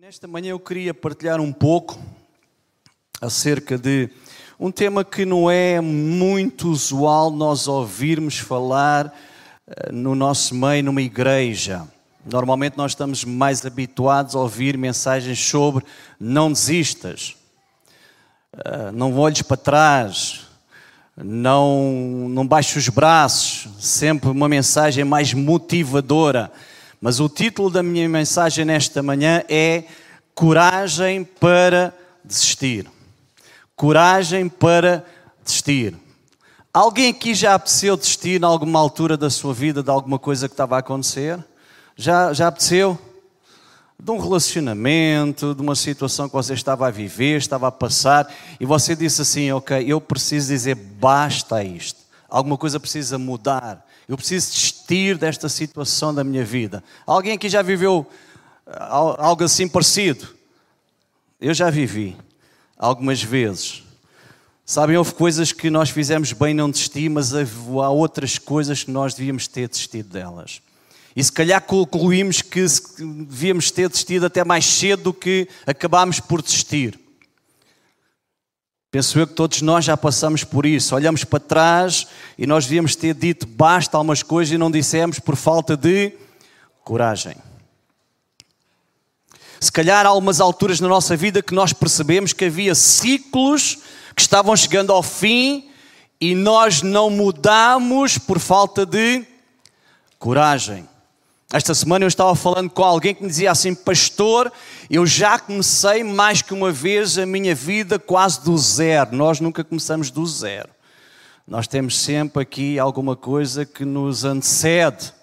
Nesta manhã eu queria partilhar um pouco acerca de um tema que não é muito usual nós ouvirmos falar eh, no nosso meio, numa igreja. Normalmente nós estamos mais habituados a ouvir mensagens sobre não desistas, eh, não olhes para trás, não, não baixes os braços, sempre uma mensagem mais motivadora. Mas o título da minha mensagem nesta manhã é Coragem para desistir. Coragem para desistir. Alguém aqui já apeteceu desistir em alguma altura da sua vida de alguma coisa que estava a acontecer? Já, já apeteceu? De um relacionamento, de uma situação que você estava a viver, estava a passar, e você disse assim: Ok, eu preciso dizer basta a isto. Alguma coisa precisa mudar. Eu preciso desistir desta situação da minha vida. Alguém aqui já viveu ah, algo assim parecido? Eu já vivi algumas vezes. Sabem, houve coisas que nós fizemos bem não desistir, mas há outras coisas que nós devíamos ter desistido delas. E se calhar concluímos que devíamos ter desistido até mais cedo do que acabámos por desistir. Penso eu que todos nós já passamos por isso. Olhamos para trás e nós devíamos ter dito basta algumas coisas e não dissemos por falta de coragem. Se calhar há algumas alturas na nossa vida que nós percebemos que havia ciclos que estavam chegando ao fim e nós não mudamos por falta de coragem. Esta semana eu estava falando com alguém que me dizia assim: Pastor, eu já comecei mais que uma vez a minha vida quase do zero. Nós nunca começamos do zero. Nós temos sempre aqui alguma coisa que nos antecede.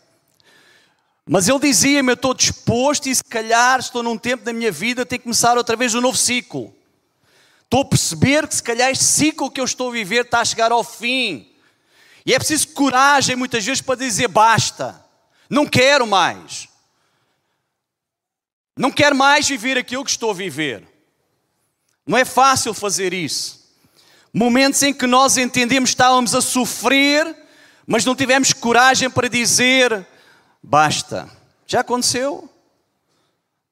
Mas ele dizia-me: Eu estou disposto e se calhar estou num tempo da minha vida, tenho que começar outra vez um novo ciclo. Estou a perceber que se calhar este ciclo que eu estou a viver está a chegar ao fim. E é preciso coragem muitas vezes para dizer basta. Não quero mais. Não quero mais viver aquilo que estou a viver. Não é fácil fazer isso. Momentos em que nós entendemos que estávamos a sofrer, mas não tivemos coragem para dizer basta. Já aconteceu?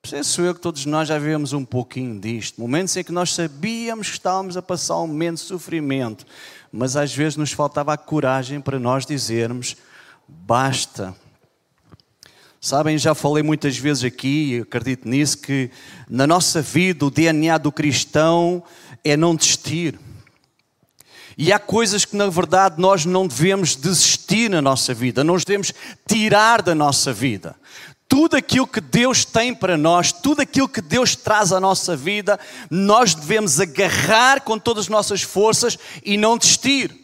Penso eu que todos nós já vivemos um pouquinho disto. Momentos em que nós sabíamos que estávamos a passar um momento de sofrimento, mas às vezes nos faltava a coragem para nós dizermos basta. Sabem, já falei muitas vezes aqui, acredito nisso, que na nossa vida o DNA do cristão é não desistir. E há coisas que na verdade nós não devemos desistir na nossa vida, não os devemos tirar da nossa vida. Tudo aquilo que Deus tem para nós, tudo aquilo que Deus traz à nossa vida, nós devemos agarrar com todas as nossas forças e não desistir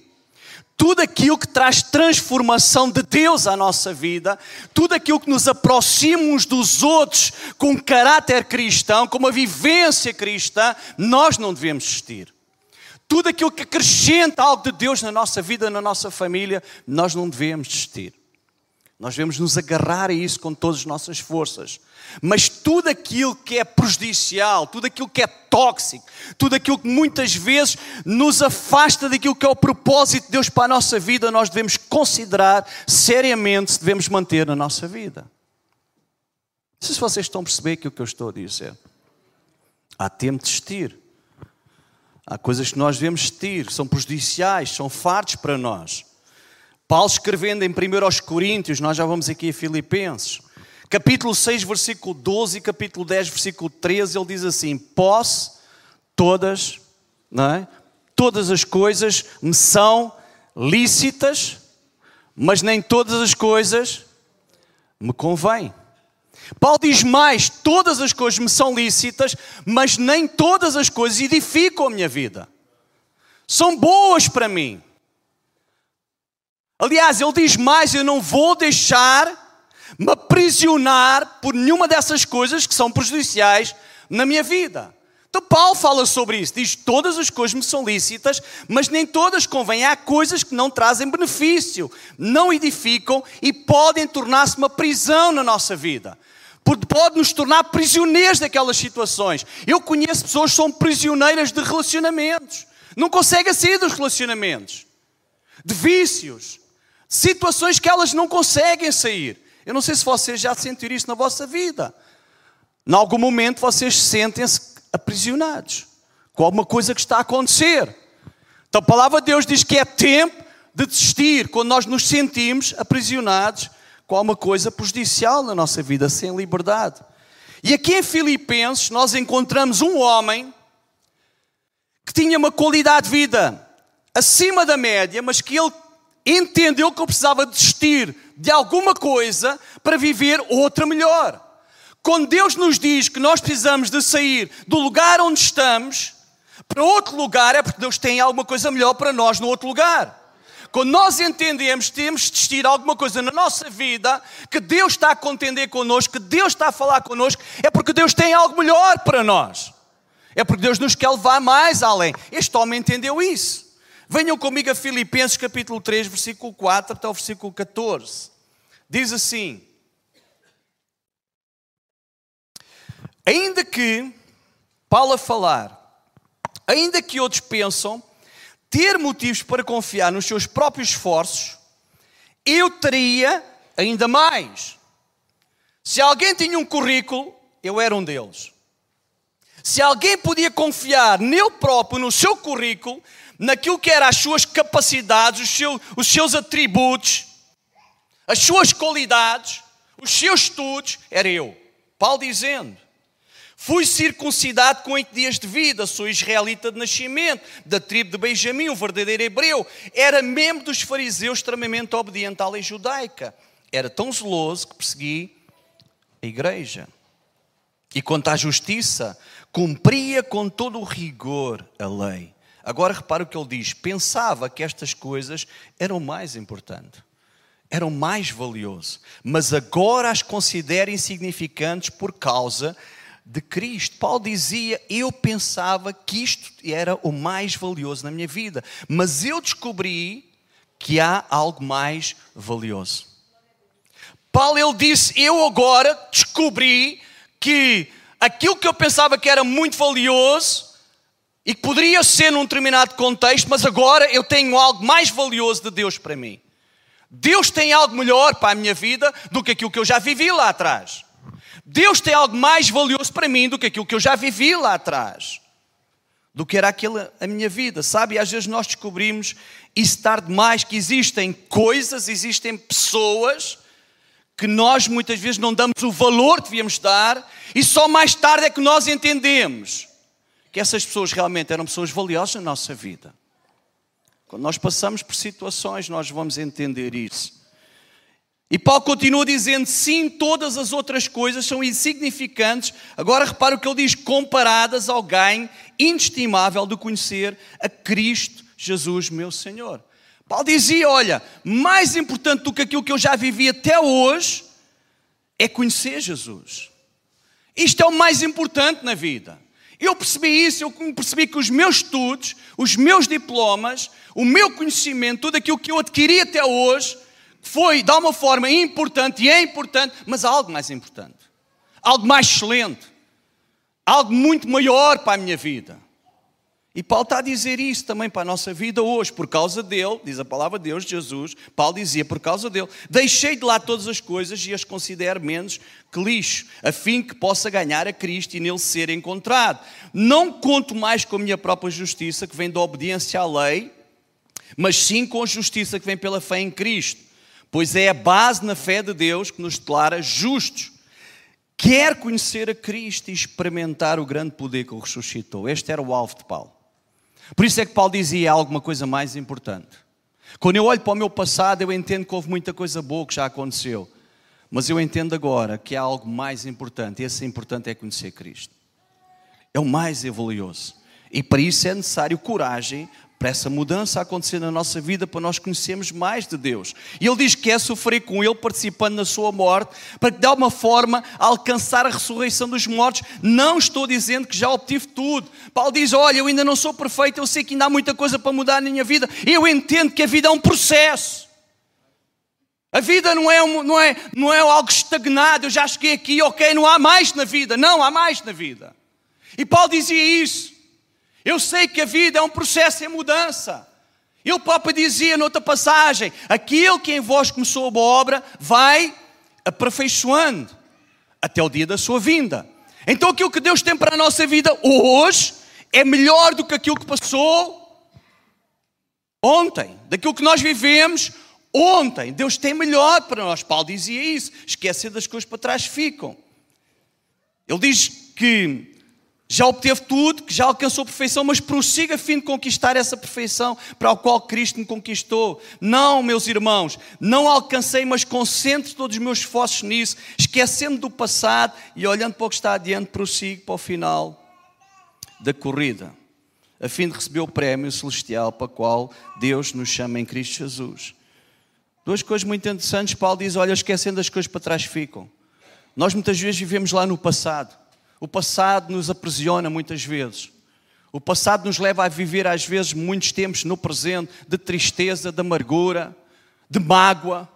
tudo aquilo que traz transformação de Deus à nossa vida, tudo aquilo que nos aproxima uns dos outros com caráter cristão, com uma vivência cristã, nós não devemos desistir. Tudo aquilo que acrescenta algo de Deus na nossa vida, na nossa família, nós não devemos desistir. Nós devemos nos agarrar a isso com todas as nossas forças. Mas tudo aquilo que é prejudicial, tudo aquilo que é tóxico, tudo aquilo que muitas vezes nos afasta daquilo que é o propósito de Deus para a nossa vida, nós devemos considerar seriamente se devemos manter na nossa vida. Não sei se vocês estão a perceber aquilo que eu estou a dizer. Há tempo de desistir. Há coisas que nós devemos desistir, são prejudiciais, são fartos para nós. Paulo escrevendo em 1 Coríntios, nós já vamos aqui a Filipenses, capítulo 6, versículo 12 e capítulo 10, versículo 13, ele diz assim: Posso todas, não é? Todas as coisas me são lícitas, mas nem todas as coisas me convêm. Paulo diz mais: todas as coisas me são lícitas, mas nem todas as coisas edificam a minha vida. São boas para mim. Aliás, ele diz mais: eu não vou deixar me aprisionar por nenhuma dessas coisas que são prejudiciais na minha vida. Então, Paulo fala sobre isso, diz: todas as coisas me são lícitas, mas nem todas convêm. Há coisas que não trazem benefício, não edificam e podem tornar-se uma prisão na nossa vida. Pode nos tornar prisioneiros daquelas situações. Eu conheço pessoas que são prisioneiras de relacionamentos, não conseguem sair dos relacionamentos, de vícios, situações que elas não conseguem sair. Eu não sei se vocês já sentiram isso na vossa vida. Em algum momento vocês sentem-se aprisionados com alguma coisa que está a acontecer. Então a palavra de Deus diz que é tempo de desistir quando nós nos sentimos aprisionados com alguma coisa prejudicial na nossa vida, sem liberdade. E aqui em Filipenses nós encontramos um homem que tinha uma qualidade de vida acima da média, mas que ele entendeu que eu precisava desistir de alguma coisa para viver outra melhor. Quando Deus nos diz que nós precisamos de sair do lugar onde estamos para outro lugar, é porque Deus tem alguma coisa melhor para nós no outro lugar. Quando nós entendemos temos de desistir alguma coisa na nossa vida, que Deus está a contender connosco, que Deus está a falar connosco, é porque Deus tem algo melhor para nós. É porque Deus nos quer levar mais além. Este homem entendeu isso. Venham comigo a Filipenses capítulo 3, versículo 4 até o versículo 14. Diz assim: Ainda que, Paulo a falar, ainda que outros pensam ter motivos para confiar nos seus próprios esforços, eu teria ainda mais. Se alguém tinha um currículo, eu era um deles. Se alguém podia confiar nele próprio, no seu currículo, naquilo que eram as suas capacidades, os seus, os seus atributos, as suas qualidades, os seus estudos, era eu. Paulo dizendo: Fui circuncidado com oito dias de vida, sou israelita de nascimento, da tribo de Benjamim, um verdadeiro hebreu. Era membro dos fariseus, extremamente obediente à lei judaica. Era tão zeloso que persegui a igreja. E quanto à justiça, cumpria com todo o rigor a lei. Agora repara o que ele diz: pensava que estas coisas eram mais importantes, eram mais valioso, mas agora as considera insignificantes por causa de Cristo. Paulo dizia: Eu pensava que isto era o mais valioso na minha vida, mas eu descobri que há algo mais valioso. Paulo ele disse: Eu agora descobri que aquilo que eu pensava que era muito valioso e que poderia ser num determinado contexto, mas agora eu tenho algo mais valioso de Deus para mim. Deus tem algo melhor para a minha vida do que aquilo que eu já vivi lá atrás. Deus tem algo mais valioso para mim do que aquilo que eu já vivi lá atrás. Do que era aquela a minha vida, sabe? E às vezes nós descobrimos isso tarde demais que existem coisas, existem pessoas que nós muitas vezes não damos o valor que devíamos dar e só mais tarde é que nós entendemos que essas pessoas realmente eram pessoas valiosas na nossa vida. Quando nós passamos por situações, nós vamos entender isso. E Paulo continua dizendo: sim, todas as outras coisas são insignificantes. Agora repara o que ele diz: comparadas ao ganho inestimável de conhecer a Cristo Jesus, meu Senhor. Paulo dizia: olha, mais importante do que aquilo que eu já vivi até hoje é conhecer Jesus. Isto é o mais importante na vida. Eu percebi isso, eu percebi que os meus estudos, os meus diplomas, o meu conhecimento, tudo aquilo que eu adquiri até hoje, foi de alguma forma importante e é importante, mas há algo mais importante, algo mais excelente, algo muito maior para a minha vida. E Paulo está a dizer isso também para a nossa vida hoje, por causa dele, diz a palavra de Deus, Jesus, Paulo dizia, por causa dele, deixei de lá todas as coisas e as considero menos que lixo, a fim que possa ganhar a Cristo e nele ser encontrado. Não conto mais com a minha própria justiça, que vem da obediência à lei, mas sim com a justiça que vem pela fé em Cristo, pois é a base na fé de Deus que nos declara justos. Quer conhecer a Cristo e experimentar o grande poder que o ressuscitou. Este era o alvo de Paulo. Por isso é que Paulo dizia alguma coisa mais importante. Quando eu olho para o meu passado, eu entendo que houve muita coisa boa que já aconteceu. Mas eu entendo agora que há algo mais importante. E esse importante é conhecer Cristo. É o mais valioso. E para isso é necessário coragem para essa mudança acontecer na nossa vida, para nós conhecermos mais de Deus. E ele diz que quer sofrer com Ele, participando na sua morte, para que de alguma forma alcançar a ressurreição dos mortos. Não estou dizendo que já obtive tudo. Paulo diz: Olha, eu ainda não sou perfeito, eu sei que ainda há muita coisa para mudar na minha vida. Eu entendo que a vida é um processo. A vida não é, não, é, não é algo estagnado, eu já cheguei aqui, ok, não há mais na vida. Não, há mais na vida. E Paulo dizia isso. Eu sei que a vida é um processo em mudança. Ele próprio dizia noutra passagem: aquele que em vós começou a boa obra vai aperfeiçoando até o dia da sua vinda. Então aquilo que Deus tem para a nossa vida hoje é melhor do que aquilo que passou ontem, daquilo que nós vivemos ontem. Deus tem melhor para nós. Paulo dizia isso. Esquecer das coisas para trás ficam. Ele diz que já obteve tudo, que já alcançou a perfeição, mas prossiga a fim de conquistar essa perfeição para a qual Cristo me conquistou. Não, meus irmãos, não alcancei, mas concentro todos os meus esforços nisso, esquecendo do passado e olhando para o que está adiante, prossigo para o final da corrida, a fim de receber o prémio celestial para o qual Deus nos chama em Cristo Jesus. Duas coisas muito interessantes, Paulo diz: olha, esquecendo as coisas para trás ficam. Nós muitas vezes vivemos lá no passado o passado nos aprisiona muitas vezes. O passado nos leva a viver, às vezes, muitos tempos no presente, de tristeza, de amargura, de mágoa.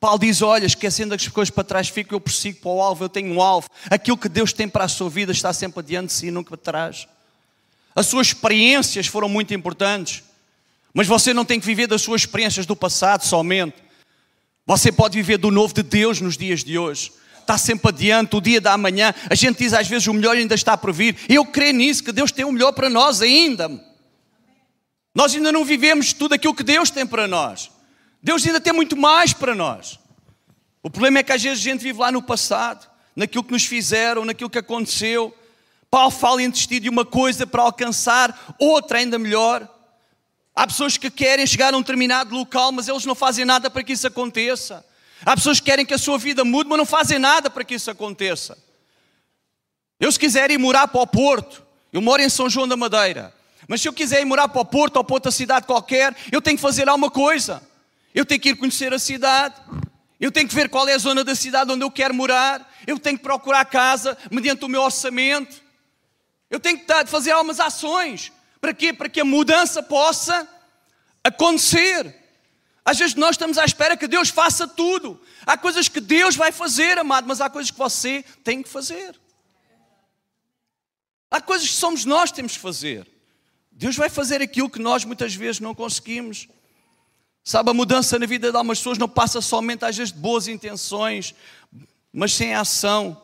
Paulo diz: Olha, esquecendo as coisas para trás, fico, eu prossigo para o alvo, eu tenho um alvo. Aquilo que Deus tem para a sua vida está sempre adiante de si e nunca para trás. As suas experiências foram muito importantes, mas você não tem que viver das suas experiências do passado somente. Você pode viver do novo de Deus nos dias de hoje está sempre adiante, o dia da manhã. A gente diz às vezes o melhor ainda está por vir. Eu creio nisso, que Deus tem o melhor para nós ainda. Nós ainda não vivemos tudo aquilo que Deus tem para nós. Deus ainda tem muito mais para nós. O problema é que às vezes a gente vive lá no passado, naquilo que nos fizeram, naquilo que aconteceu. Paulo fala em desistir de uma coisa para alcançar outra ainda melhor. Há pessoas que querem chegar a um determinado local, mas eles não fazem nada para que isso aconteça. Há pessoas que querem que a sua vida mude, mas não fazem nada para que isso aconteça. Eu, se quiser ir morar para o Porto, eu moro em São João da Madeira, mas se eu quiser ir morar para o Porto ou para outra cidade qualquer, eu tenho que fazer alguma coisa. Eu tenho que ir conhecer a cidade, eu tenho que ver qual é a zona da cidade onde eu quero morar, eu tenho que procurar casa mediante o meu orçamento, eu tenho que fazer algumas ações. Para quê? Para que a mudança possa acontecer. Às vezes nós estamos à espera que Deus faça tudo. Há coisas que Deus vai fazer, amado, mas há coisas que você tem que fazer. Há coisas que somos nós que temos que fazer. Deus vai fazer aquilo que nós muitas vezes não conseguimos. Sabe, a mudança na vida de algumas pessoas não passa somente às vezes de boas intenções, mas sem ação.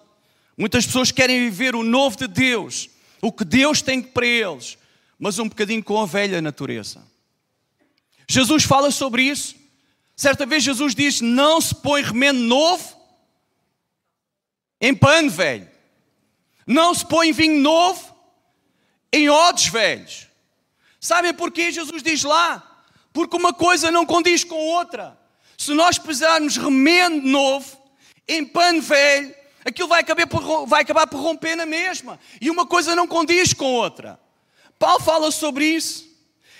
Muitas pessoas querem viver o novo de Deus, o que Deus tem para eles, mas um bocadinho com a velha natureza. Jesus fala sobre isso. Certa vez Jesus diz: Não se põe remendo novo em pano velho, não se põe vinho novo em odres velhos. Sabem porquê Jesus diz lá? Porque uma coisa não condiz com outra. Se nós precisarmos remendo novo em pano velho, aquilo vai por, vai acabar por romper na mesma. E uma coisa não condiz com outra. Paulo fala sobre isso.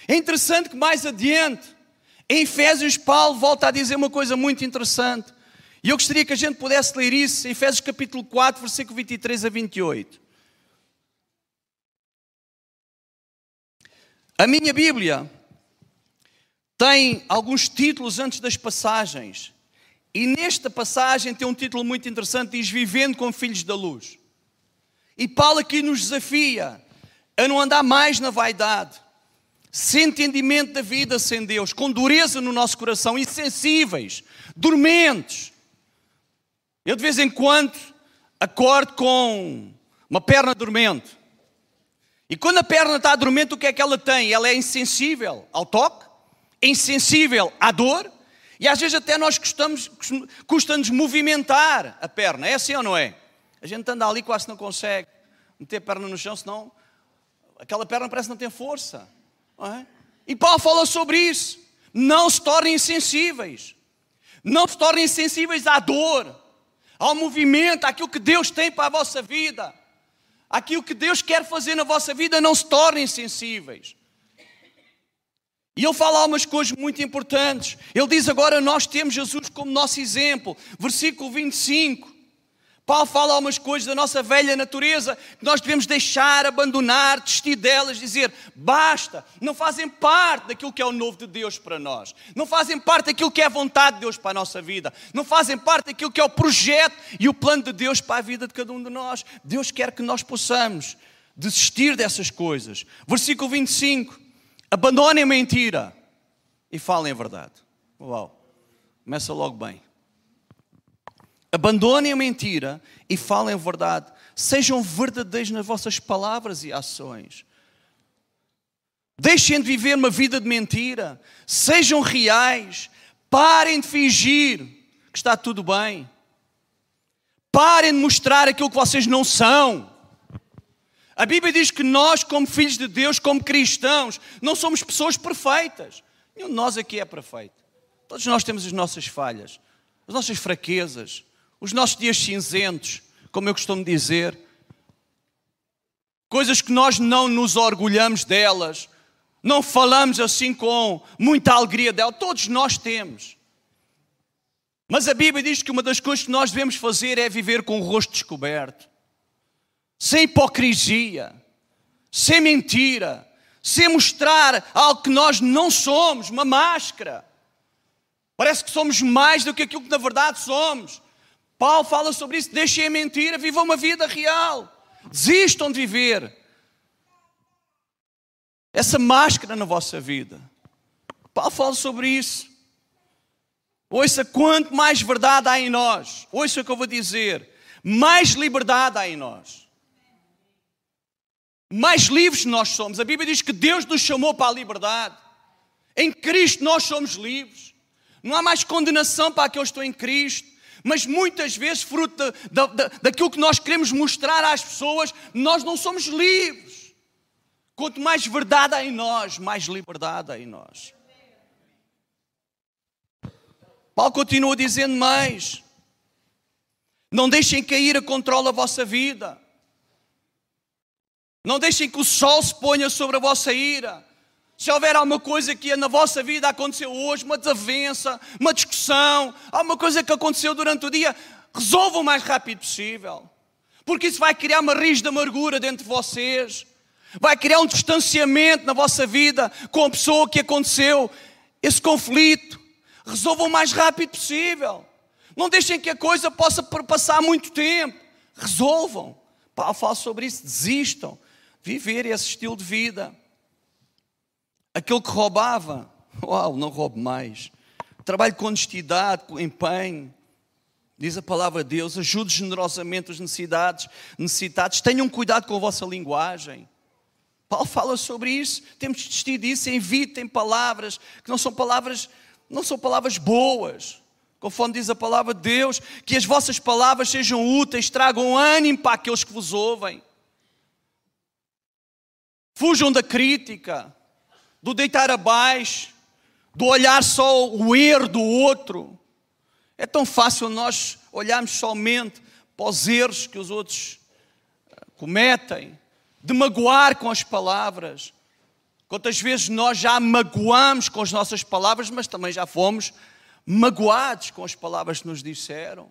É interessante que mais adiante, em Efésios, Paulo volta a dizer uma coisa muito interessante. E eu gostaria que a gente pudesse ler isso, em Efésios capítulo 4, versículo 23 a 28. A minha Bíblia tem alguns títulos antes das passagens. E nesta passagem tem um título muito interessante, diz Vivendo com Filhos da Luz. E Paulo aqui nos desafia a não andar mais na vaidade, sem entendimento da vida sem Deus, com dureza no nosso coração, insensíveis, dormentes. Eu de vez em quando acordo com uma perna dormente. E quando a perna está dormente, o que é que ela tem? Ela é insensível ao toque, é insensível à dor, e às vezes até nós custamos, custa-nos movimentar a perna. É assim ou não é? A gente anda ali quase não consegue meter a perna no chão, senão aquela perna parece não ter força. É? E Paulo fala sobre isso. Não se tornem insensíveis. Não se tornem insensíveis à dor, ao movimento, àquilo que Deus tem para a vossa vida. Aquilo que Deus quer fazer na vossa vida, não se tornem insensíveis. E ele fala algumas coisas muito importantes. Ele diz agora: Nós temos Jesus como nosso exemplo. Versículo 25. Paulo fala algumas coisas da nossa velha natureza que nós devemos deixar, abandonar, desistir delas, dizer basta, não fazem parte daquilo que é o novo de Deus para nós, não fazem parte daquilo que é a vontade de Deus para a nossa vida, não fazem parte daquilo que é o projeto e o plano de Deus para a vida de cada um de nós. Deus quer que nós possamos desistir dessas coisas. Versículo 25: abandonem a mentira e falem a verdade. Uau, começa logo bem. Abandonem a mentira e falem a verdade. Sejam verdadeiros nas vossas palavras e ações. Deixem de viver uma vida de mentira. Sejam reais. Parem de fingir que está tudo bem. Parem de mostrar aquilo que vocês não são. A Bíblia diz que nós, como filhos de Deus, como cristãos, não somos pessoas perfeitas. Nenhum de nós aqui é perfeito. Todos nós temos as nossas falhas, as nossas fraquezas, os nossos dias cinzentos, como eu costumo dizer. Coisas que nós não nos orgulhamos delas, não falamos assim com muita alegria dela, todos nós temos. Mas a Bíblia diz que uma das coisas que nós devemos fazer é viver com o rosto descoberto sem hipocrisia, sem mentira, sem mostrar algo que nós não somos, uma máscara. Parece que somos mais do que aquilo que na verdade somos. Paulo fala sobre isso, deixem a mentira, vivam uma vida real. Desistam de viver essa máscara na vossa vida. Paulo fala sobre isso. Ouça quanto mais verdade há em nós. Ouça o que eu vou dizer. Mais liberdade há em nós mais livres nós somos. A Bíblia diz que Deus nos chamou para a liberdade. Em Cristo nós somos livres. Não há mais condenação para aqueles que estão em Cristo. Mas muitas vezes, fruto da, da, daquilo que nós queremos mostrar às pessoas, nós não somos livres. Quanto mais verdade há em nós, mais liberdade há em nós. Paulo continua dizendo mais: Não deixem cair a controla a vossa vida. Não deixem que o sol se ponha sobre a vossa ira. Se houver alguma coisa que na vossa vida aconteceu hoje, uma desavença, uma discussão, alguma coisa que aconteceu durante o dia, resolvam o mais rápido possível. Porque isso vai criar uma raiz de amargura dentro de vocês. Vai criar um distanciamento na vossa vida com a pessoa que aconteceu esse conflito. Resolvam o mais rápido possível. Não deixem que a coisa possa passar muito tempo. Resolvam. Paulo fala sobre isso. Desistam viver esse estilo de vida. Aquele que roubava, uau, não roube mais. Trabalhe com honestidade, com empenho. Diz a palavra de Deus, ajude generosamente os necessitados, necessitados. Tenham cuidado com a vossa linguagem. Paulo fala sobre isso. Temos de desistir disso. Evitem palavras que não são palavras, não são palavras boas. Conforme diz a palavra de Deus, que as vossas palavras sejam úteis, tragam ânimo para aqueles que vos ouvem. Fujam da crítica, do deitar abaixo, do olhar só o erro do outro. É tão fácil nós olharmos somente para os erros que os outros eh, cometem, de magoar com as palavras. Quantas vezes nós já magoamos com as nossas palavras, mas também já fomos magoados com as palavras que nos disseram.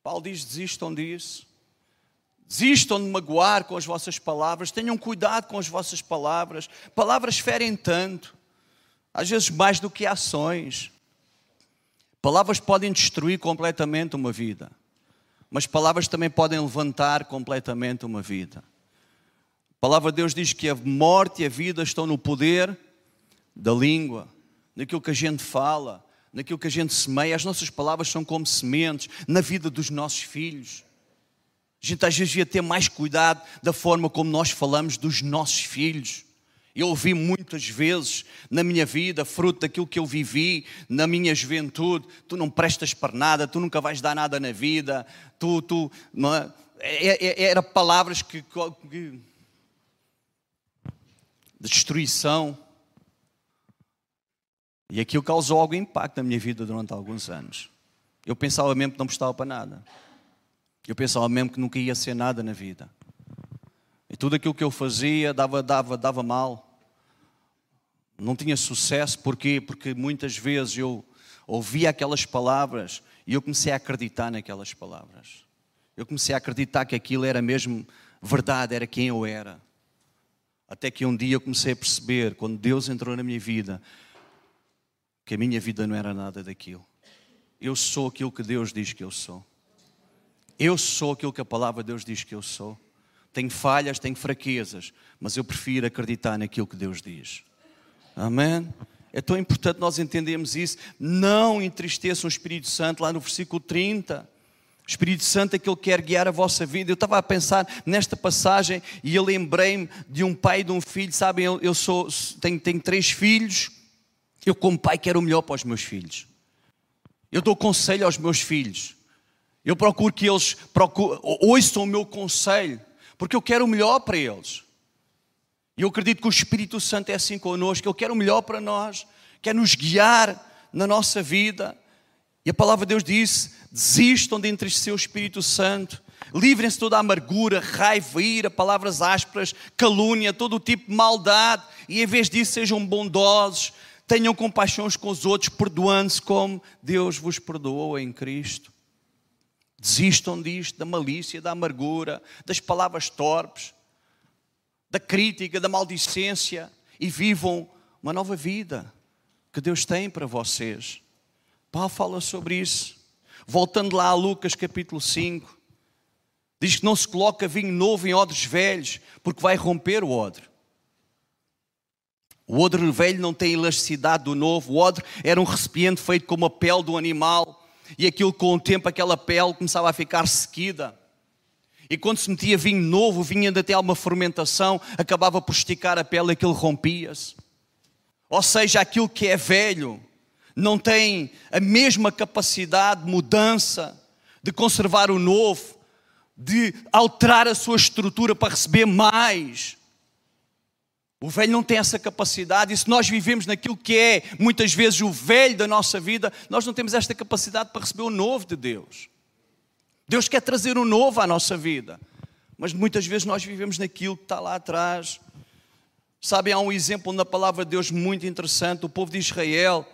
Paulo diz: desistam disso. Desistam de magoar com as vossas palavras, tenham cuidado com as vossas palavras. Palavras ferem tanto, às vezes mais do que ações. Palavras podem destruir completamente uma vida, mas palavras também podem levantar completamente uma vida. A palavra de Deus diz que a morte e a vida estão no poder da língua, naquilo que a gente fala, naquilo que a gente semeia. As nossas palavras são como sementes na vida dos nossos filhos. A gente às vezes devia ter mais cuidado da forma como nós falamos dos nossos filhos. Eu ouvi muitas vezes na minha vida, fruto daquilo que eu vivi na minha juventude, tu não prestas para nada, tu nunca vais dar nada na vida, tu, tu, não é? é, é era palavras que, que de destruição. E aquilo causou algum impacto na minha vida durante alguns anos. Eu pensava mesmo que não prestava para nada. Eu pensava mesmo que nunca ia ser nada na vida. E tudo aquilo que eu fazia dava, dava, dava mal. Não tinha sucesso, porquê? Porque muitas vezes eu ouvia aquelas palavras e eu comecei a acreditar naquelas palavras. Eu comecei a acreditar que aquilo era mesmo verdade, era quem eu era. Até que um dia eu comecei a perceber, quando Deus entrou na minha vida, que a minha vida não era nada daquilo. Eu sou aquilo que Deus diz que eu sou. Eu sou aquilo que a palavra de Deus diz que eu sou. Tenho falhas, tenho fraquezas, mas eu prefiro acreditar naquilo que Deus diz. Amém? É tão importante nós entendermos isso. Não entristeçam o Espírito Santo, lá no versículo 30. O Espírito Santo é que Ele quer guiar a vossa vida. Eu estava a pensar nesta passagem e eu lembrei-me de um pai e de um filho. Sabem, eu, eu sou, tenho, tenho três filhos. Eu, como pai, quero o melhor para os meus filhos. Eu dou conselho aos meus filhos. Eu procuro que eles ouçam o meu conselho, porque eu quero o melhor para eles. E eu acredito que o Espírito Santo é assim connosco, Ele quer o melhor para nós, quer nos guiar na nossa vida. E a palavra de Deus diz: desistam de o Espírito Santo, livrem-se toda a amargura, raiva, ira, palavras ásperas, calúnia, todo o tipo de maldade, e em vez disso sejam bondosos, tenham compaixão com os outros, perdoando-se como Deus vos perdoou em Cristo. Desistam disto, da malícia, da amargura, das palavras torpes, da crítica, da maldicência e vivam uma nova vida que Deus tem para vocês. Paulo fala sobre isso. Voltando lá a Lucas capítulo 5, diz que não se coloca vinho novo em odres velhos, porque vai romper o odre. O odre velho não tem elasticidade do novo. O odre era um recipiente feito com uma pele do animal e aquilo com o tempo, aquela pele começava a ficar sequida. E quando se metia vinho novo, vinha até alguma fermentação, acabava por esticar a pele e aquilo rompia-se. Ou seja, aquilo que é velho não tem a mesma capacidade de mudança, de conservar o novo, de alterar a sua estrutura para receber mais. O velho não tem essa capacidade, e se nós vivemos naquilo que é muitas vezes o velho da nossa vida, nós não temos esta capacidade para receber o novo de Deus. Deus quer trazer o novo à nossa vida, mas muitas vezes nós vivemos naquilo que está lá atrás. Sabem, há um exemplo na palavra de Deus muito interessante: o povo de Israel,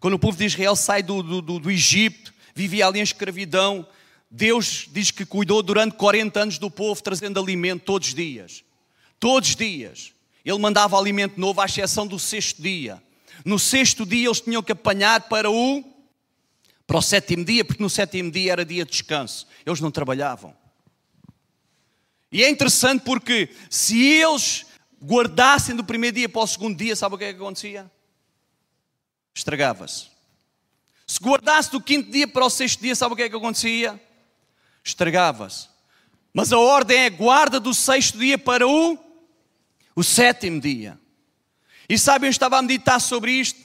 quando o povo de Israel sai do, do, do, do Egito, vivia ali em escravidão, Deus diz que cuidou durante 40 anos do povo, trazendo alimento todos os dias. Todos os dias. Ele mandava alimento novo, à exceção do sexto dia. No sexto dia eles tinham que apanhar para o para o sétimo dia, porque no sétimo dia era dia de descanso. Eles não trabalhavam. E é interessante porque se eles guardassem do primeiro dia para o segundo dia, sabe o que é que acontecia? Estragava-se. Se guardasse do quinto dia para o sexto dia, sabe o que é que acontecia? Estragava-se. Mas a ordem é guarda do sexto dia para o o sétimo dia. E sabem, eu estava a meditar sobre isto,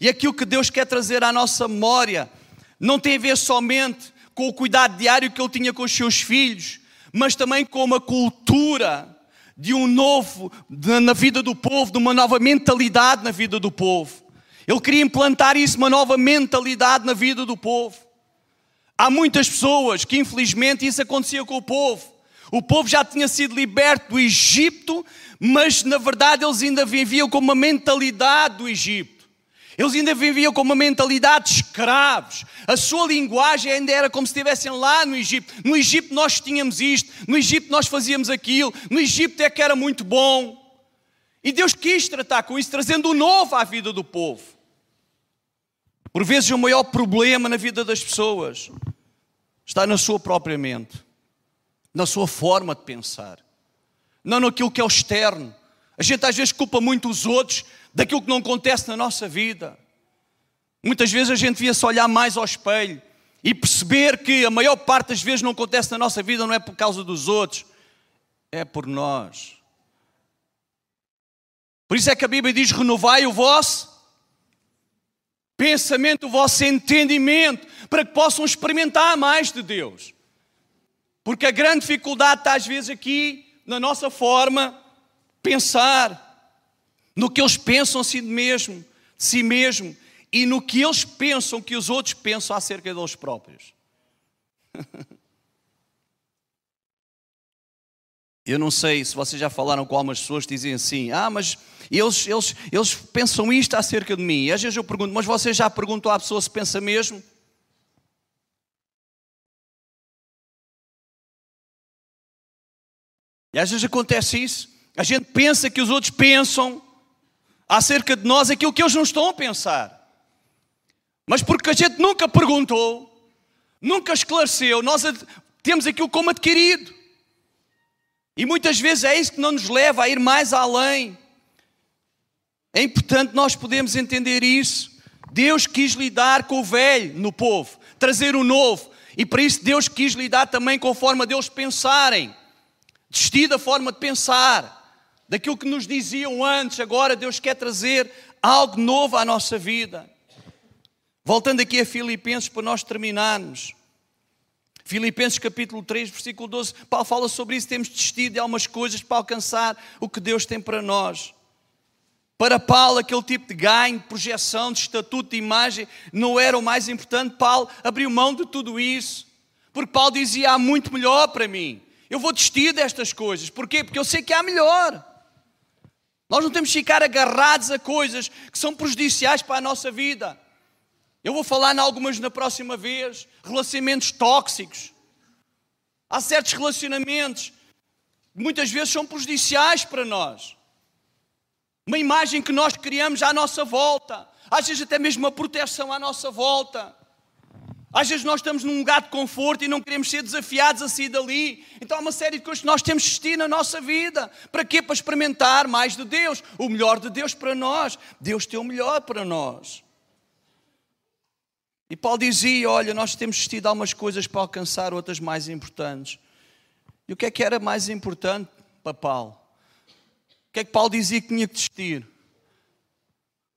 e aquilo que Deus quer trazer à nossa memória não tem a ver somente com o cuidado diário que ele tinha com os seus filhos, mas também com uma cultura de um novo na vida do povo, de uma nova mentalidade na vida do povo. Ele queria implantar isso, uma nova mentalidade na vida do povo. Há muitas pessoas que, infelizmente, isso acontecia com o povo. O povo já tinha sido liberto do Egito, mas na verdade eles ainda viviam com uma mentalidade do Egito. Eles ainda viviam com uma mentalidade de escravos. A sua linguagem ainda era como se estivessem lá no Egito. No Egito nós tínhamos isto, no Egito nós fazíamos aquilo, no Egito é que era muito bom. E Deus quis tratar com isso, trazendo o novo à vida do povo. Por vezes o maior problema na vida das pessoas está na sua própria mente na sua forma de pensar, não naquilo que é o externo. A gente às vezes culpa muito os outros daquilo que não acontece na nossa vida. Muitas vezes a gente devia se olhar mais ao espelho e perceber que a maior parte das vezes não acontece na nossa vida não é por causa dos outros, é por nós. Por isso é que a Bíblia diz: renovai o vosso pensamento, o vosso entendimento, para que possam experimentar mais de Deus. Porque a grande dificuldade está às vezes aqui na nossa forma pensar, no que eles pensam de si mesmo, de si mesmo e no que eles pensam que os outros pensam acerca deles próprios. Eu não sei se vocês já falaram com algumas pessoas que dizem assim: ah, mas eles, eles, eles pensam isto acerca de mim. E às vezes eu pergunto: mas você já perguntou à pessoa se pensa mesmo? E às vezes acontece isso. A gente pensa que os outros pensam acerca de nós aquilo que eles não estão a pensar. Mas porque a gente nunca perguntou, nunca esclareceu, nós temos aquilo como adquirido. E muitas vezes é isso que não nos leva a ir mais além. É importante nós podermos entender isso. Deus quis lidar com o velho no povo, trazer o novo. E para isso Deus quis lidar também com a forma deles pensarem. Desistir da forma de pensar. Daquilo que nos diziam antes, agora Deus quer trazer algo novo à nossa vida. Voltando aqui a Filipenses para nós terminarmos. Filipenses capítulo 3, versículo 12, Paulo fala sobre isso, temos desistido de algumas coisas para alcançar o que Deus tem para nós. Para Paulo, aquele tipo de ganho, de projeção, de estatuto, de imagem, não era o mais importante. Paulo abriu mão de tudo isso. Porque Paulo dizia: há muito melhor para mim. Eu vou desistir destas coisas. Porquê? Porque eu sei que há melhor. Nós não temos que ficar agarrados a coisas que são prejudiciais para a nossa vida. Eu vou falar em algumas na próxima vez. Relacionamentos tóxicos. Há certos relacionamentos que muitas vezes são prejudiciais para nós uma imagem que nós criamos à nossa volta, às vezes até mesmo uma proteção à nossa volta. Às vezes nós estamos num lugar de conforto e não queremos ser desafiados a sair dali. Então há uma série de coisas que nós temos que assistir na nossa vida. Para quê? Para experimentar mais de Deus, o melhor de Deus para nós. Deus tem o melhor para nós. E Paulo dizia: Olha, nós temos assistido a algumas coisas para alcançar outras mais importantes. E o que é que era mais importante para Paulo? O que é que Paulo dizia que tinha que desistir?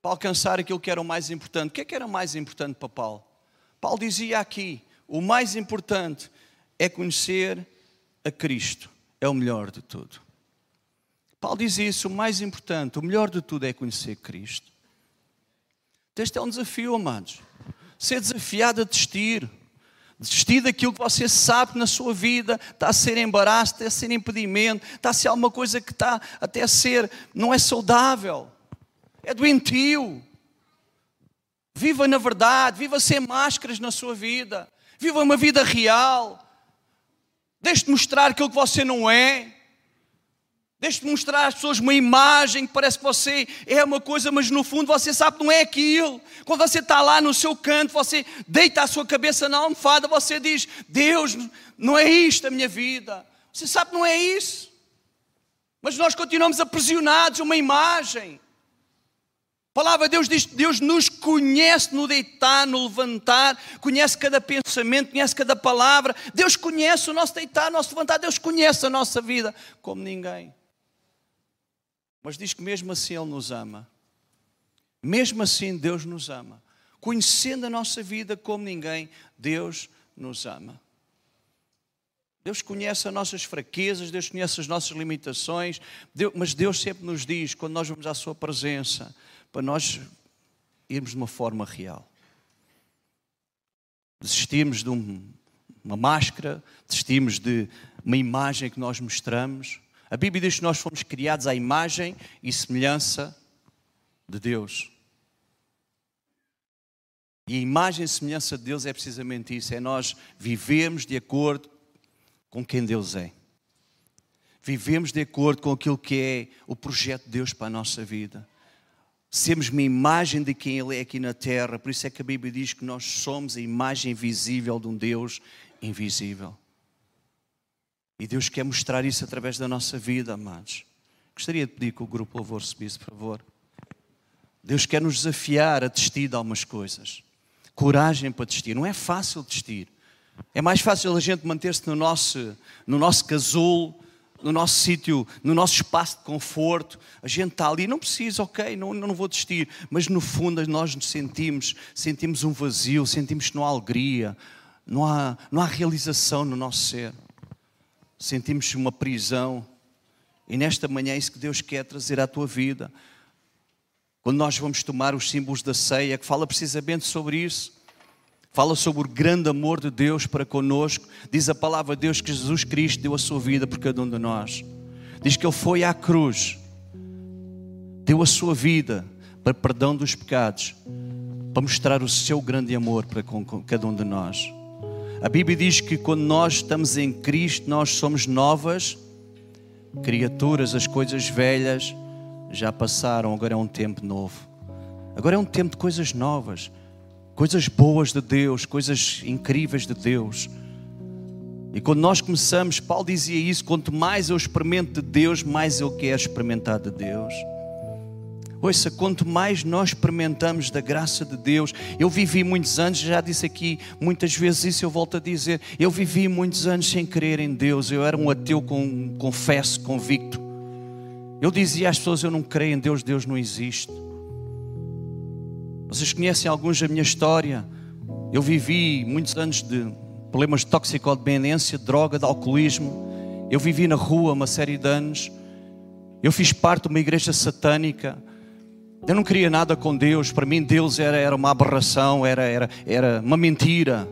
Para alcançar aquilo que era o mais importante. O que é que era mais importante para Paulo? Paulo dizia aqui: o mais importante é conhecer a Cristo. É o melhor de tudo. Paulo diz isso: o mais importante, o melhor de tudo é conhecer Cristo. Este é um desafio, amados. Ser desafiado a desistir. Desistir daquilo que você sabe na sua vida está a ser embaraço, está a ser impedimento, está a ser alguma coisa que está até a ser, não é saudável, é doentio. Viva na verdade, viva sem máscaras na sua vida, viva uma vida real. Deixe de mostrar aquilo que você não é. Deixe-te mostrar às pessoas uma imagem que parece que você é uma coisa, mas no fundo você sabe que não é aquilo. Quando você está lá no seu canto, você deita a sua cabeça na almofada, você diz: Deus, não é isto a minha vida. Você sabe que não é isso. Mas nós continuamos aprisionados a uma imagem. A palavra de Deus diz que Deus nos conhece no deitar, no levantar, conhece cada pensamento, conhece cada palavra. Deus conhece o nosso deitar, o nosso levantar, Deus conhece a nossa vida como ninguém. Mas diz que mesmo assim Ele nos ama. Mesmo assim Deus nos ama. Conhecendo a nossa vida como ninguém, Deus nos ama. Deus conhece as nossas fraquezas, Deus conhece as nossas limitações, mas Deus sempre nos diz, quando nós vamos à Sua presença, para nós irmos de uma forma real. Desistirmos de um, uma máscara, desistirmos de uma imagem que nós mostramos, a Bíblia diz que nós fomos criados à imagem e semelhança de Deus. E a imagem e semelhança de Deus é precisamente isso: é nós vivemos de acordo com quem Deus é. Vivemos de acordo com aquilo que é o projeto de Deus para a nossa vida. Sermos uma imagem de quem Ele é aqui na terra, por isso é que a Bíblia diz que nós somos a imagem visível de um Deus invisível. E Deus quer mostrar isso através da nossa vida, amados. Gostaria de pedir que o grupo louvor subisse, por favor. Deus quer nos desafiar a desistir de algumas coisas. Coragem para desistir. Não é fácil desistir. É mais fácil a gente manter-se no nosso, no nosso casulo, no nosso sítio, no nosso espaço de conforto. A gente está ali, não precisa, ok, não, não vou desistir. Mas no fundo nós nos sentimos, sentimos um vazio, sentimos que não há alegria, não há, não há realização no nosso ser sentimos uma prisão. E nesta manhã é isso que Deus quer trazer à tua vida. Quando nós vamos tomar os símbolos da ceia, que fala precisamente sobre isso. Fala sobre o grande amor de Deus para conosco. Diz a palavra de Deus que Jesus Cristo deu a sua vida por cada um de nós. Diz que Ele foi à cruz, deu a sua vida para perdão dos pecados, para mostrar o seu grande amor para cada um de nós. A Bíblia diz que quando nós estamos em Cristo, nós somos novas criaturas, as coisas velhas já passaram, agora é um tempo novo. Agora é um tempo de coisas novas, coisas boas de Deus, coisas incríveis de Deus. E quando nós começamos, Paulo dizia isso: quanto mais eu experimento de Deus, mais eu quero experimentar de Deus. Ouça, quanto mais nós experimentamos da graça de Deus, eu vivi muitos anos, já disse aqui muitas vezes isso, eu volto a dizer, eu vivi muitos anos sem crer em Deus, eu era um ateu com, confesso, convicto. Eu dizia às pessoas, eu não creio em Deus, Deus não existe. Vocês conhecem alguns da minha história? Eu vivi muitos anos de problemas de toxicodependência, de droga, de alcoolismo. Eu vivi na rua uma série de anos. Eu fiz parte de uma igreja satânica. Eu não queria nada com Deus. Para mim, Deus era, era uma aberração, era, era, era uma mentira.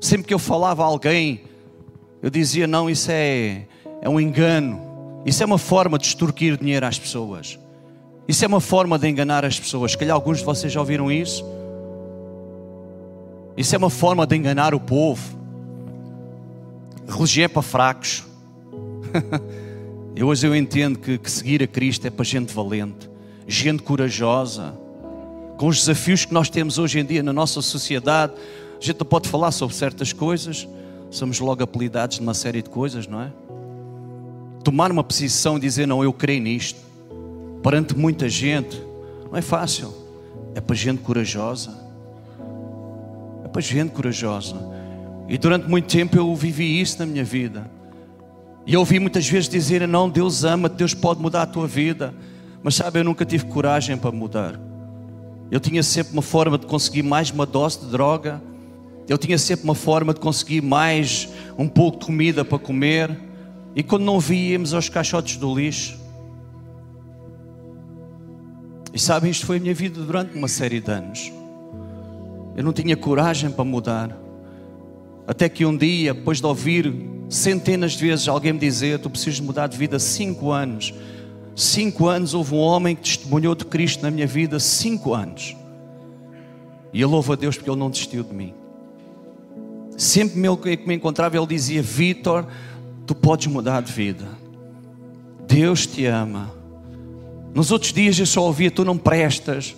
Sempre que eu falava a alguém, eu dizia: não, isso é, é um engano. Isso é uma forma de extorquir dinheiro às pessoas. Isso é uma forma de enganar as pessoas. Se calhar alguns de vocês já ouviram isso. Isso é uma forma de enganar o povo. religião é para fracos. eu hoje eu entendo que, que seguir a Cristo é para gente valente, gente corajosa. Com os desafios que nós temos hoje em dia na nossa sociedade, a gente não pode falar sobre certas coisas, somos logo apelidados de uma série de coisas, não é? tomar uma posição e dizer: Não, eu creio nisto, perante muita gente, não é fácil. É para gente corajosa. É para gente corajosa. E durante muito tempo eu vivi isso na minha vida. E eu ouvi muitas vezes dizer: Não, Deus ama, Deus pode mudar a tua vida. Mas sabe, eu nunca tive coragem para mudar. Eu tinha sempre uma forma de conseguir mais uma dose de droga. Eu tinha sempre uma forma de conseguir mais um pouco de comida para comer. E quando não víamos aos caixotes do lixo. E sabem, isto foi a minha vida durante uma série de anos. Eu não tinha coragem para mudar. Até que um dia, depois de ouvir centenas de vezes alguém me dizer: Tu precisas mudar de vida cinco anos. Cinco anos houve um homem que testemunhou de Cristo na minha vida, cinco anos. E eu louvo a Deus porque Ele não desistiu de mim. Sempre que me encontrava, Ele dizia: Vitor, tu podes mudar de vida. Deus te ama. Nos outros dias eu só ouvia: tu não prestas,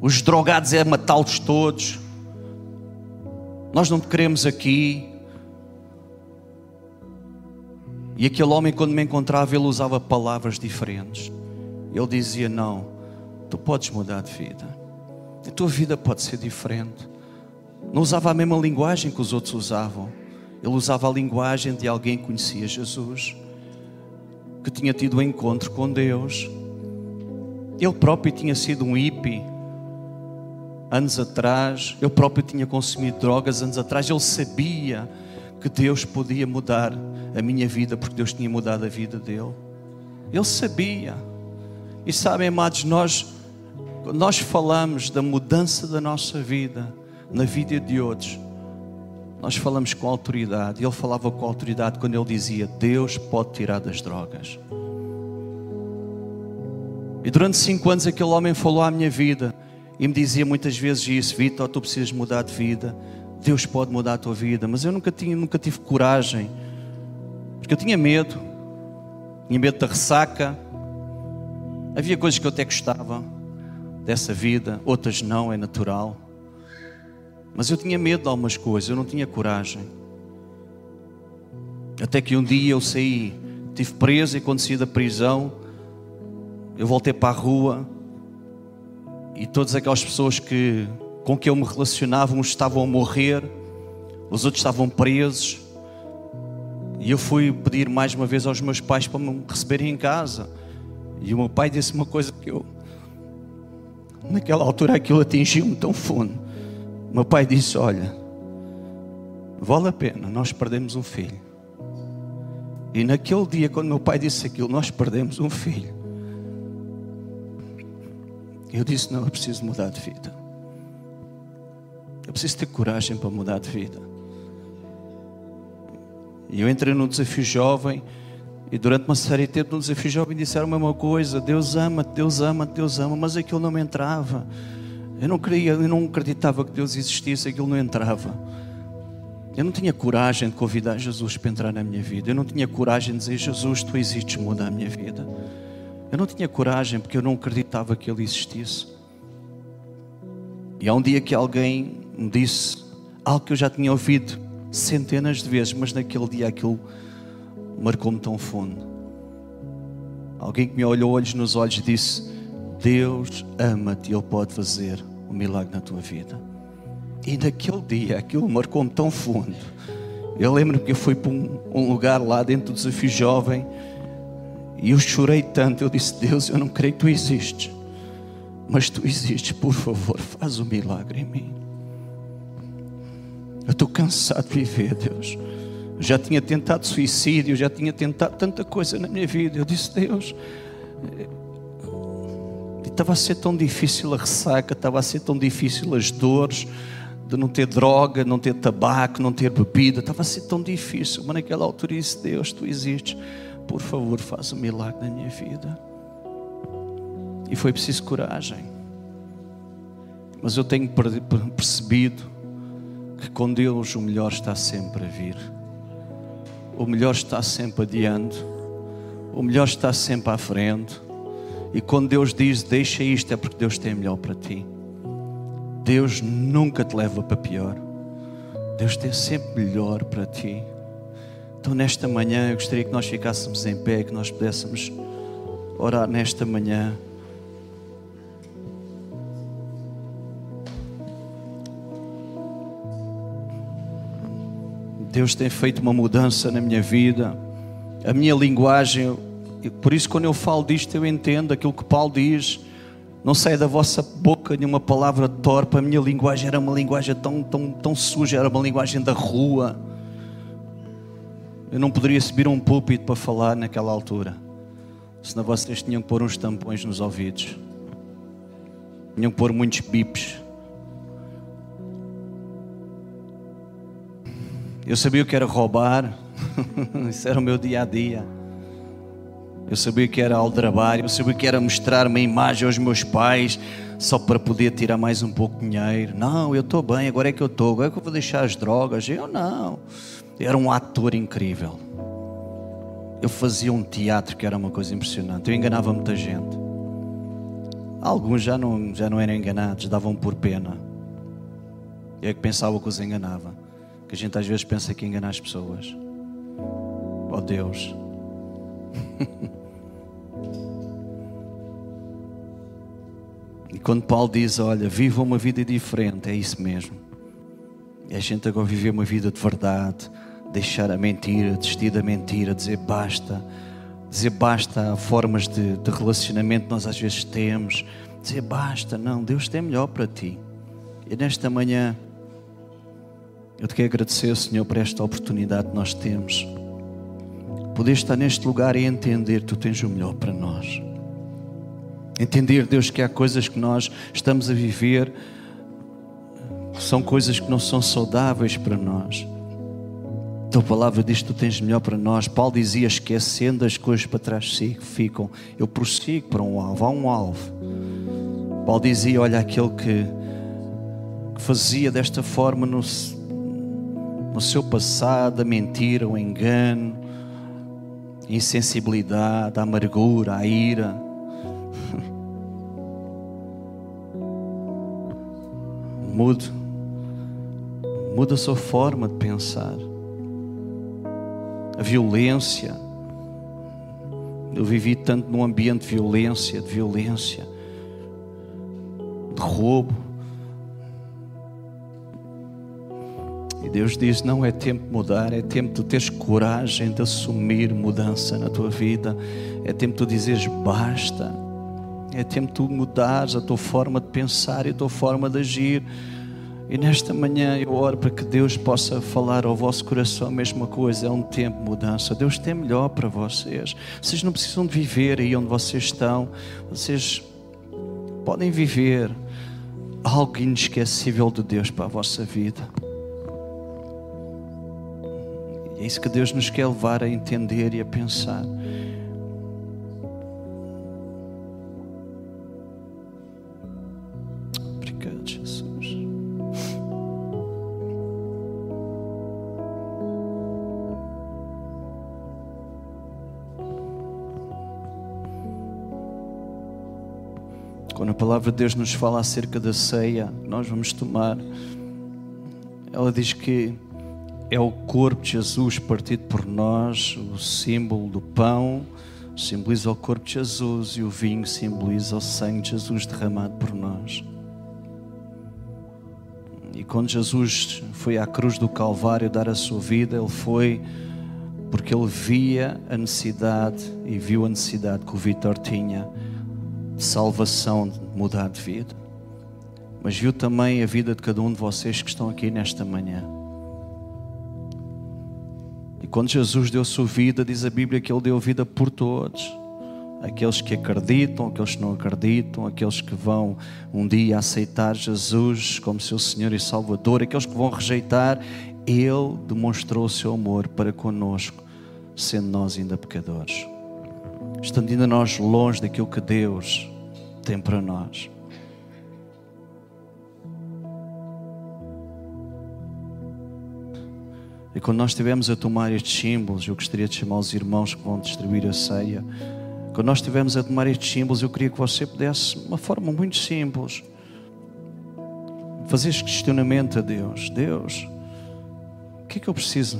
os drogados é matá-los todos. Nós não te queremos aqui. E aquele homem, quando me encontrava, ele usava palavras diferentes. Ele dizia: Não, tu podes mudar de vida. A tua vida pode ser diferente. Não usava a mesma linguagem que os outros usavam. Ele usava a linguagem de alguém que conhecia Jesus, que tinha tido um encontro com Deus. Ele próprio tinha sido um hippie anos atrás, ele próprio tinha consumido drogas anos atrás. Ele sabia que Deus podia mudar a minha vida, porque Deus tinha mudado a vida dele. Ele sabia. E sabem, amados, nós, nós falamos da mudança da nossa vida na vida de outros, nós falamos com autoridade. Ele falava com autoridade quando ele dizia: Deus pode tirar das drogas. E durante cinco anos aquele homem falou à minha vida e me dizia muitas vezes isso: Vitor, tu precisas mudar de vida. Deus pode mudar a tua vida. Mas eu nunca, tinha, nunca tive coragem, porque eu tinha medo. Tinha medo da ressaca. Havia coisas que eu até gostava dessa vida, outras não, é natural. Mas eu tinha medo de algumas coisas, eu não tinha coragem. Até que um dia eu saí, estive preso e quando saí da prisão, eu voltei para a rua e todas aquelas pessoas que, com que eu me relacionava, uns estavam a morrer, os outros estavam presos. E eu fui pedir mais uma vez aos meus pais para me receberem em casa. E o meu pai disse uma coisa que eu, naquela altura, aquilo atingiu-me tão fundo. Meu pai disse: Olha, vale a pena, nós perdemos um filho. E naquele dia, quando meu pai disse aquilo, nós perdemos um filho. Eu disse: Não, eu preciso mudar de vida. Eu preciso ter coragem para mudar de vida. E eu entrei num desafio jovem. E durante uma série de tempo no desafio jovem disseram a mesma coisa: Deus ama, Deus ama, Deus ama, mas aquilo não me entrava. Eu não queria, eu não acreditava que Deus existisse, aquilo não entrava. Eu não tinha coragem de convidar Jesus para entrar na minha vida. Eu não tinha coragem de dizer, Jesus, tu existes, muda a minha vida. Eu não tinha coragem porque eu não acreditava que Ele existisse. E há um dia que alguém me disse algo que eu já tinha ouvido centenas de vezes, mas naquele dia aquilo marcou-me tão fundo. Alguém que me olhou olhos nos olhos e disse: Deus ama-te e Ele pode fazer um milagre na tua vida. E naquele dia, aquilo marcou-me tão fundo. Eu lembro que eu fui para um, um lugar lá dentro do desafio jovem e eu chorei tanto. Eu disse: Deus, eu não creio que tu existes, mas tu existes, por favor, faz um milagre em mim. Eu estou cansado de viver, Deus. Eu já tinha tentado suicídio, já tinha tentado tanta coisa na minha vida. Eu disse: Deus, estava a ser tão difícil a ressaca, estava a ser tão difícil as dores de não ter droga, não ter tabaco, não ter bebida, estava a ser tão difícil. Mas naquela altura disse: Deus, tu existes, por favor, faz um milagre na minha vida. E foi preciso coragem. Mas eu tenho percebido que com Deus o melhor está sempre a vir. O melhor está sempre adiante. O melhor está sempre à frente. E quando Deus diz deixa isto, é porque Deus tem melhor para ti. Deus nunca te leva para pior. Deus tem sempre melhor para ti. Então, nesta manhã, eu gostaria que nós ficássemos em pé, que nós pudéssemos orar nesta manhã. Deus tem feito uma mudança na minha vida. A minha linguagem, por isso, quando eu falo disto, eu entendo aquilo que Paulo diz não sai da vossa boca nenhuma palavra torpe. A minha linguagem era uma linguagem tão, tão, tão suja, era uma linguagem da rua. Eu não poderia subir um púlpito para falar naquela altura. Senão vocês tinham que pôr uns tampões nos ouvidos. Tinham que pôr muitos bips. Eu sabia o que era roubar. Isso era o meu dia a dia. Eu sabia que era aldrabar, eu sabia que era mostrar uma imagem aos meus pais só para poder tirar mais um pouco de dinheiro. Não, eu estou bem, agora é que eu estou, agora é que eu vou deixar as drogas. Eu não. Era um ator incrível. Eu fazia um teatro que era uma coisa impressionante. Eu enganava muita gente. Alguns já não, já não eram enganados, davam por pena. Eu é que pensava que os enganava. Que a gente às vezes pensa que engana as pessoas. Oh Deus. e quando Paulo diz: Olha, viva uma vida diferente, é isso mesmo. É a gente agora viver uma vida de verdade, deixar a mentira, desistir da mentira, dizer basta, dizer basta a formas de, de relacionamento que nós às vezes temos, dizer basta, não, Deus tem melhor para ti. E nesta manhã, eu te quero agradecer, Senhor, por esta oportunidade que nós temos poder estar neste lugar e entender que tu tens o melhor para nós. Entender, Deus, que há coisas que nós estamos a viver que são coisas que não são saudáveis para nós. A tua palavra diz que tu tens melhor para nós. Paulo dizia: esquecendo as coisas para trás ficam, eu prossigo para um alvo. Há um alvo. Paulo dizia: Olha, aquele que, que fazia desta forma no, no seu passado, a mentira, o engano, insensibilidade, a amargura, a ira. Mude. Muda a sua forma de pensar. A violência. Eu vivi tanto num ambiente de violência, de violência, de roubo. E Deus diz: não é tempo de mudar, é tempo de teres coragem de assumir mudança na tua vida, é tempo de dizeres basta, é tempo de mudares a tua forma de pensar e a tua forma de agir. E nesta manhã eu oro para que Deus possa falar ao vosso coração a mesma coisa. É um tempo de mudança. Deus tem melhor para vocês. Vocês não precisam de viver aí onde vocês estão. Vocês podem viver algo inesquecível de Deus para a vossa vida. E é isso que Deus nos quer levar a entender e a pensar. Quando a palavra de Deus nos fala acerca da ceia, nós vamos tomar. Ela diz que é o corpo de Jesus partido por nós, o símbolo do pão, simboliza o corpo de Jesus e o vinho simboliza o sangue de Jesus derramado por nós. E quando Jesus foi à cruz do Calvário dar a sua vida, ele foi porque ele via a necessidade e viu a necessidade que o Vitor tinha salvação, de mudar de vida. Mas viu também a vida de cada um de vocês que estão aqui nesta manhã. E quando Jesus deu sua vida, diz a Bíblia que ele deu vida por todos. Aqueles que acreditam, aqueles que não acreditam, aqueles que vão um dia aceitar Jesus como seu Senhor e Salvador, aqueles que vão rejeitar, Ele demonstrou o seu amor para conosco, sendo nós ainda pecadores. Estando ainda nós longe daquilo que Deus tem para nós. E quando nós estivermos a tomar estes símbolos, eu gostaria de chamar os irmãos que vão distribuir a ceia. Quando nós estivermos a tomar estes símbolos, eu queria que você pudesse, de uma forma muito simples, fazer este questionamento a Deus: Deus, o que é que eu preciso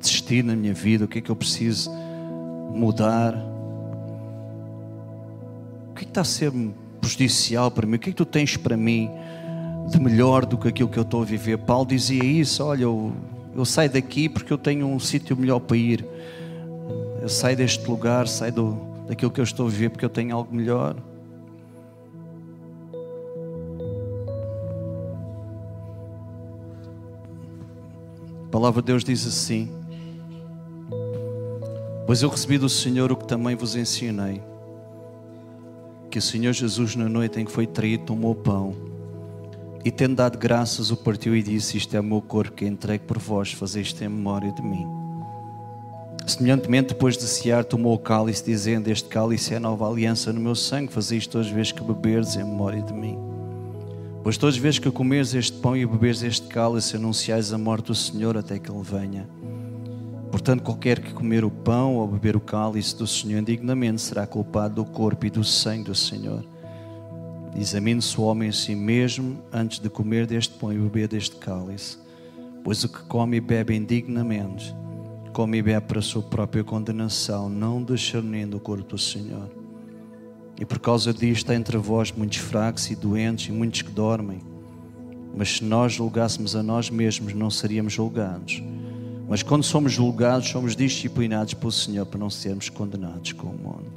desistir na minha vida? O que é que eu preciso mudar? Que está a ser prejudicial para mim? O que é que tu tens para mim de melhor do que aquilo que eu estou a viver? Paulo dizia isso: olha, eu eu saio daqui porque eu tenho um sítio melhor para ir. Eu saio deste lugar, saio do, daquilo que eu estou a viver porque eu tenho algo melhor. A palavra de Deus diz assim: Pois eu recebi do Senhor o que também vos ensinei, que o Senhor Jesus, na noite em que foi traído, tomou pão e tendo dado graças, o partiu e disse: Isto é o meu corpo que é entregue por vós, fazei isto em memória de mim. Semelhantemente, depois de cear, tomou o cálice, dizendo: Este cálice é a nova aliança no meu sangue, fazei isto todas as vezes que beberes em memória de mim. Pois todas as vezes que comeres este pão e beberes este cálice, anunciais a morte do Senhor até que Ele venha. Portanto, qualquer que comer o pão ou beber o cálice do Senhor indignamente será culpado do corpo e do sangue do Senhor. Examine-se o homem a si mesmo antes de comer deste pão e beber deste cálice. Pois o que come e bebe indignamente, come e bebe para a sua própria condenação, não discernindo o corpo do Senhor. E por causa disto há entre vós muitos fracos e doentes e muitos que dormem. Mas se nós julgássemos a nós mesmos, não seríamos julgados. Mas quando somos julgados, somos disciplinados pelo Senhor para não sermos condenados com o mundo.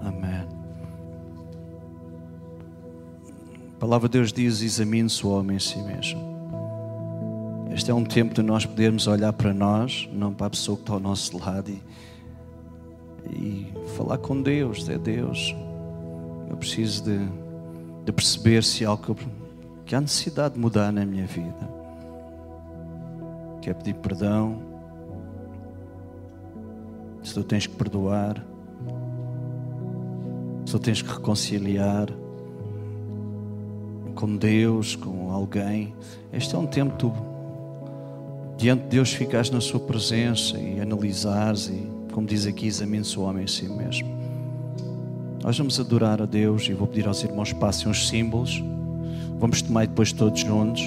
Amém. A palavra de Deus diz: examine-se o homem em si mesmo. Este é um tempo de nós podermos olhar para nós, não para a pessoa que está ao nosso lado e, e falar com Deus. É Deus. Eu preciso de, de perceber se há algo que, que há necessidade de mudar na minha vida. Quer pedir perdão. Se tu tens que perdoar. Se tu tens que reconciliar com Deus, com alguém. Este é um tempo tu, diante de Deus, ficares na Sua presença e analisares, e, como diz aqui, examine-se o homem em si mesmo. Nós vamos adorar a Deus e vou pedir aos irmãos que passem os símbolos. Vamos tomar depois todos juntos.